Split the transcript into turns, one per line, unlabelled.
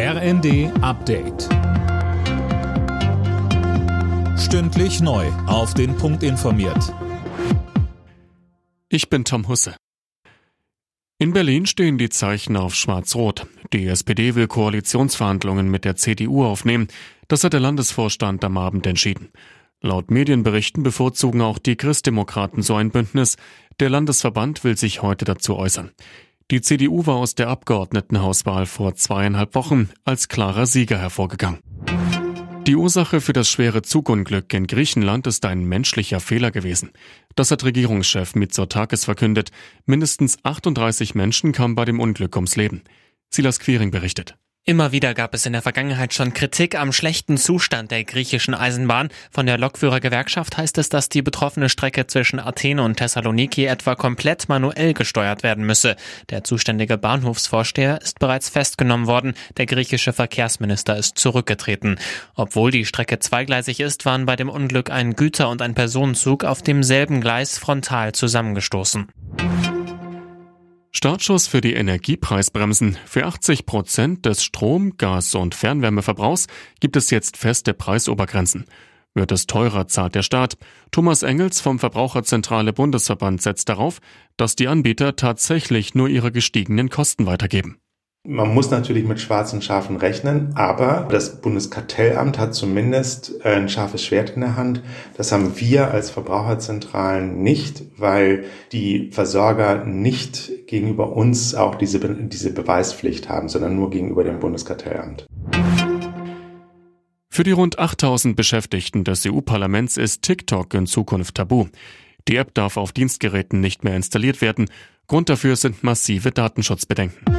RND Update. Stündlich neu. Auf den Punkt informiert.
Ich bin Tom Husse. In Berlin stehen die Zeichen auf Schwarz-Rot. Die SPD will Koalitionsverhandlungen mit der CDU aufnehmen. Das hat der Landesvorstand am Abend entschieden. Laut Medienberichten bevorzugen auch die Christdemokraten so ein Bündnis. Der Landesverband will sich heute dazu äußern. Die CDU war aus der Abgeordnetenhauswahl vor zweieinhalb Wochen als klarer Sieger hervorgegangen. Die Ursache für das schwere Zugunglück in Griechenland ist ein menschlicher Fehler gewesen. Das hat Regierungschef Mitsotakis verkündet. Mindestens 38 Menschen kamen bei dem Unglück ums Leben. Silas Quiring berichtet.
Immer wieder gab es in der Vergangenheit schon Kritik am schlechten Zustand der griechischen Eisenbahn. Von der Lokführergewerkschaft heißt es, dass die betroffene Strecke zwischen Athen und Thessaloniki etwa komplett manuell gesteuert werden müsse. Der zuständige Bahnhofsvorsteher ist bereits festgenommen worden. Der griechische Verkehrsminister ist zurückgetreten. Obwohl die Strecke zweigleisig ist, waren bei dem Unglück ein Güter- und ein Personenzug auf demselben Gleis frontal zusammengestoßen.
Startschuss für die Energiepreisbremsen. Für 80 Prozent des Strom-, Gas- und Fernwärmeverbrauchs gibt es jetzt feste Preisobergrenzen. Wird es teurer, zahlt der Staat. Thomas Engels vom Verbraucherzentrale Bundesverband setzt darauf, dass die Anbieter tatsächlich nur ihre gestiegenen Kosten weitergeben.
Man muss natürlich mit schwarzen Schafen rechnen, aber das Bundeskartellamt hat zumindest ein scharfes Schwert in der Hand. Das haben wir als Verbraucherzentralen nicht, weil die Versorger nicht gegenüber uns auch diese, diese Beweispflicht haben, sondern nur gegenüber dem Bundeskartellamt.
Für die rund 8000 Beschäftigten des EU-Parlaments ist TikTok in Zukunft tabu. Die App darf auf Dienstgeräten nicht mehr installiert werden. Grund dafür sind massive Datenschutzbedenken.